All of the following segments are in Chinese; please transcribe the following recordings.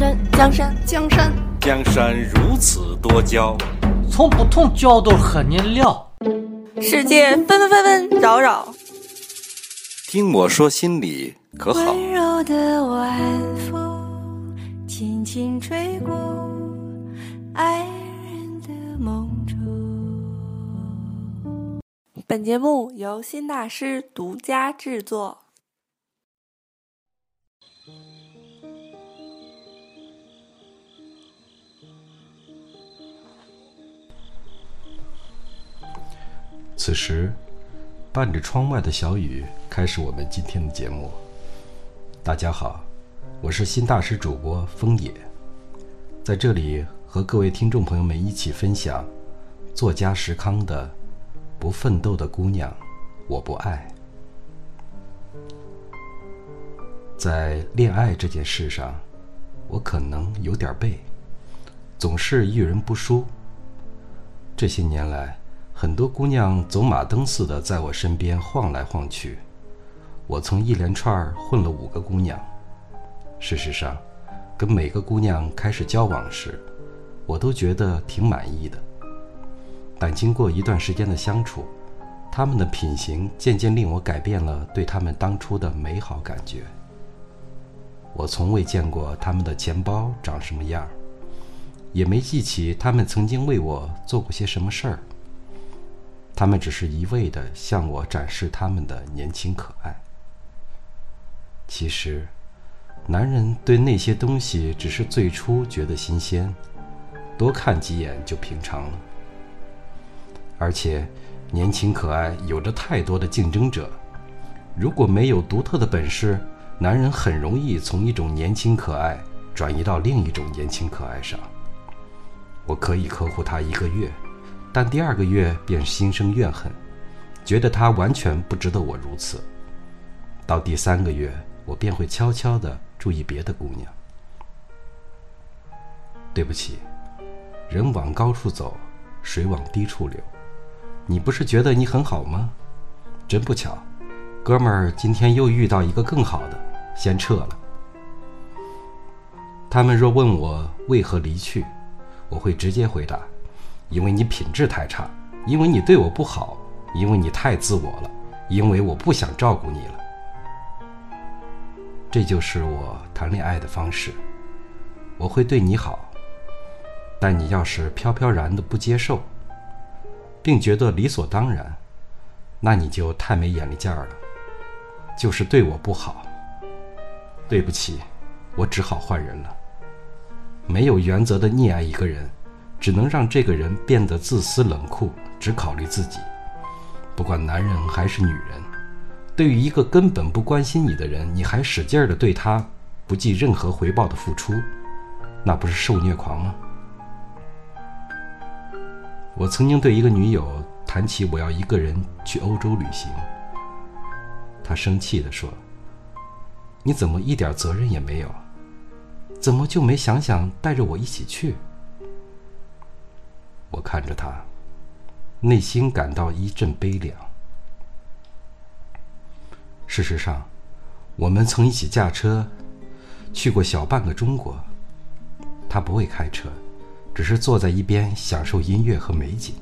山，江山，江山，江山如此多娇，从不同角度和你聊。世界纷纷纷纷扰扰，听我说心里可好？温柔的晚风轻轻吹过爱人的梦中。本节目由新大师独家制作。此时，伴着窗外的小雨，开始我们今天的节目。大家好，我是新大师主播枫野，在这里和各位听众朋友们一起分享作家石康的《不奋斗的姑娘，我不爱》。在恋爱这件事上，我可能有点背，总是遇人不淑。这些年来，很多姑娘走马灯似的在我身边晃来晃去，我从一连串混了五个姑娘。事实上，跟每个姑娘开始交往时，我都觉得挺满意的。但经过一段时间的相处，她们的品行渐渐令我改变了对她们当初的美好感觉。我从未见过她们的钱包长什么样，也没记起她们曾经为我做过些什么事儿。他们只是一味地向我展示他们的年轻可爱。其实，男人对那些东西只是最初觉得新鲜，多看几眼就平常了。而且，年轻可爱有着太多的竞争者，如果没有独特的本事，男人很容易从一种年轻可爱转移到另一种年轻可爱上。我可以呵护他一个月。但第二个月便心生怨恨，觉得他完全不值得我如此。到第三个月，我便会悄悄地注意别的姑娘。对不起，人往高处走，水往低处流。你不是觉得你很好吗？真不巧，哥们儿今天又遇到一个更好的，先撤了。他们若问我为何离去，我会直接回答。因为你品质太差，因为你对我不好，因为你太自我了，因为我不想照顾你了。这就是我谈恋爱的方式。我会对你好，但你要是飘飘然的不接受，并觉得理所当然，那你就太没眼力见儿了，就是对我不好。对不起，我只好换人了。没有原则的溺爱一个人。只能让这个人变得自私冷酷，只考虑自己。不管男人还是女人，对于一个根本不关心你的人，你还使劲儿的对他不计任何回报的付出，那不是受虐狂吗？我曾经对一个女友谈起我要一个人去欧洲旅行，她生气地说：“你怎么一点责任也没有？怎么就没想想带着我一起去？”看着他，内心感到一阵悲凉。事实上，我们曾一起驾车去过小半个中国。他不会开车，只是坐在一边享受音乐和美景。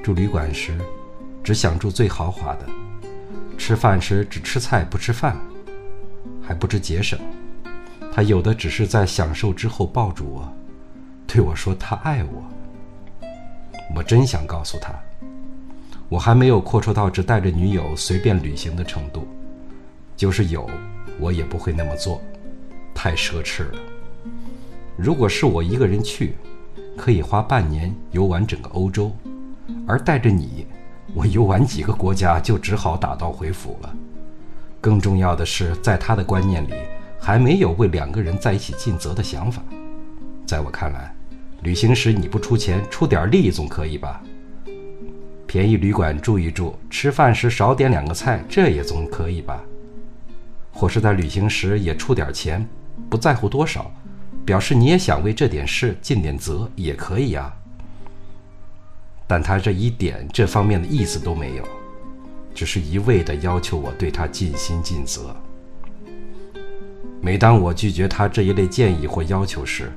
住旅馆时，只想住最豪华的；吃饭时只吃菜不吃饭，还不知节省。他有的只是在享受之后抱住我。对我说：“他爱我。”我真想告诉他，我还没有阔绰到只带着女友随便旅行的程度。就是有，我也不会那么做，太奢侈了。如果是我一个人去，可以花半年游玩整个欧洲，而带着你，我游玩几个国家就只好打道回府了。更重要的是，在他的观念里，还没有为两个人在一起尽责的想法。在我看来，旅行时你不出钱，出点力总可以吧？便宜旅馆住一住，吃饭时少点两个菜，这也总可以吧？或是在旅行时也出点钱，不在乎多少，表示你也想为这点事尽点责，也可以呀。但他这一点这方面的意思都没有，只是一味的要求我对他尽心尽责。每当我拒绝他这一类建议或要求时，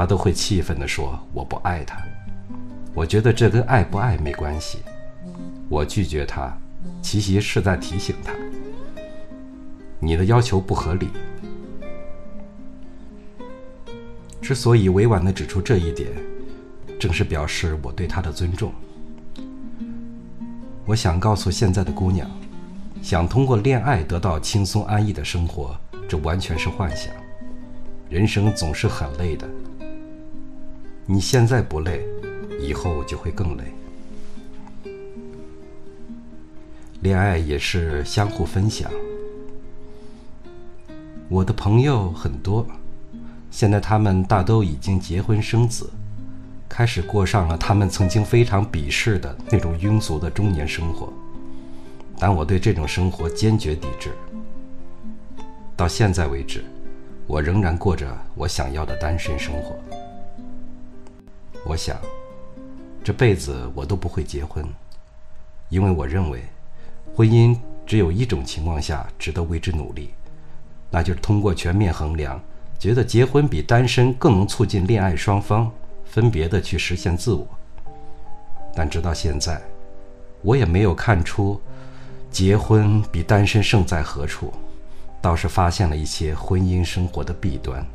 他都会气愤地说：“我不爱他。”我觉得这跟爱不爱没关系。我拒绝他，其实是在提醒他：你的要求不合理。之所以委婉地指出这一点，正是表示我对他的尊重。我想告诉现在的姑娘，想通过恋爱得到轻松安逸的生活，这完全是幻想。人生总是很累的，你现在不累，以后就会更累。恋爱也是相互分享。我的朋友很多。现在他们大都已经结婚生子，开始过上了他们曾经非常鄙视的那种庸俗的中年生活。但我对这种生活坚决抵制。到现在为止，我仍然过着我想要的单身生活。我想，这辈子我都不会结婚，因为我认为，婚姻只有一种情况下值得为之努力，那就是通过全面衡量。觉得结婚比单身更能促进恋爱双方分别的去实现自我，但直到现在，我也没有看出结婚比单身胜在何处，倒是发现了一些婚姻生活的弊端。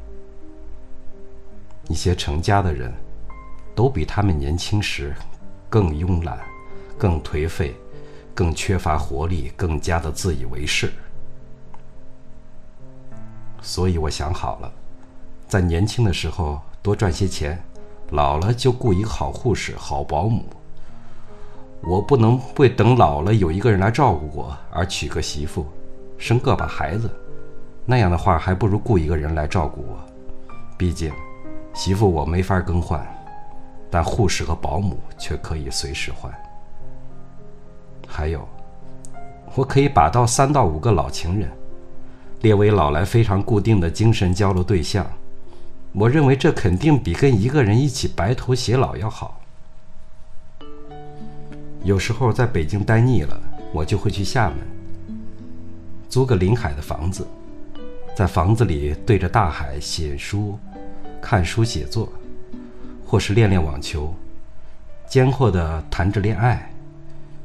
一些成家的人，都比他们年轻时更慵懒、更颓废、更缺乏活力、更加的自以为是。所以我想好了，在年轻的时候多赚些钱，老了就雇一个好护士、好保姆。我不能为等老了有一个人来照顾我而娶个媳妇，生个把孩子，那样的话还不如雇一个人来照顾我。毕竟，媳妇我没法更换，但护士和保姆却可以随时换。还有，我可以把到三到五个老情人。列为老来非常固定的精神交流对象，我认为这肯定比跟一个人一起白头偕老要好。有时候在北京待腻了，我就会去厦门，租个临海的房子，在房子里对着大海写书、看书、写作，或是练练网球，间或的谈着恋爱，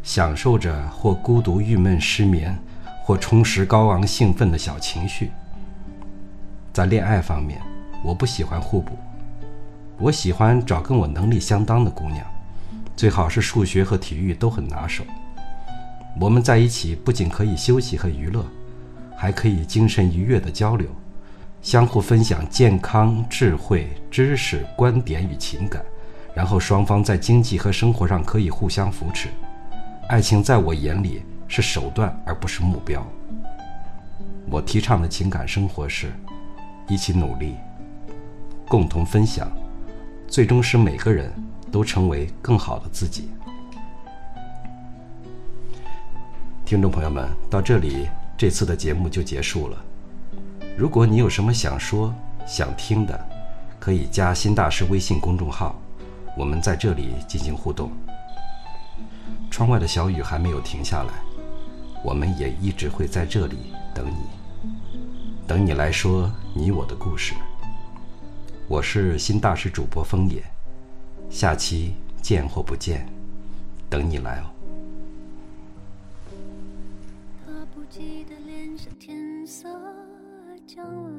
享受着或孤独、郁闷、失眠。或充实高昂兴奋的小情绪。在恋爱方面，我不喜欢互补，我喜欢找跟我能力相当的姑娘，最好是数学和体育都很拿手。我们在一起不仅可以休息和娱乐，还可以精神愉悦的交流，相互分享健康、智慧、知识、观点与情感，然后双方在经济和生活上可以互相扶持。爱情在我眼里。是手段而不是目标。我提倡的情感生活是，一起努力，共同分享，最终使每个人都成为更好的自己。听众朋友们，到这里，这次的节目就结束了。如果你有什么想说、想听的，可以加新大师微信公众号，我们在这里进行互动。窗外的小雨还没有停下来。我们也一直会在这里等你，等你来说你我的故事。我是新大师主播枫野，下期见或不见，等你来哦。记得脸上天色将晚，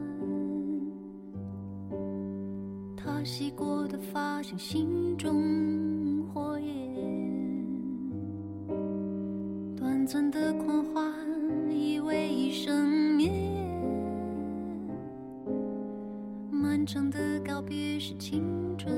他洗过的发像心中火焰。短暂的狂欢，以为一生眠。漫长的告别是青春。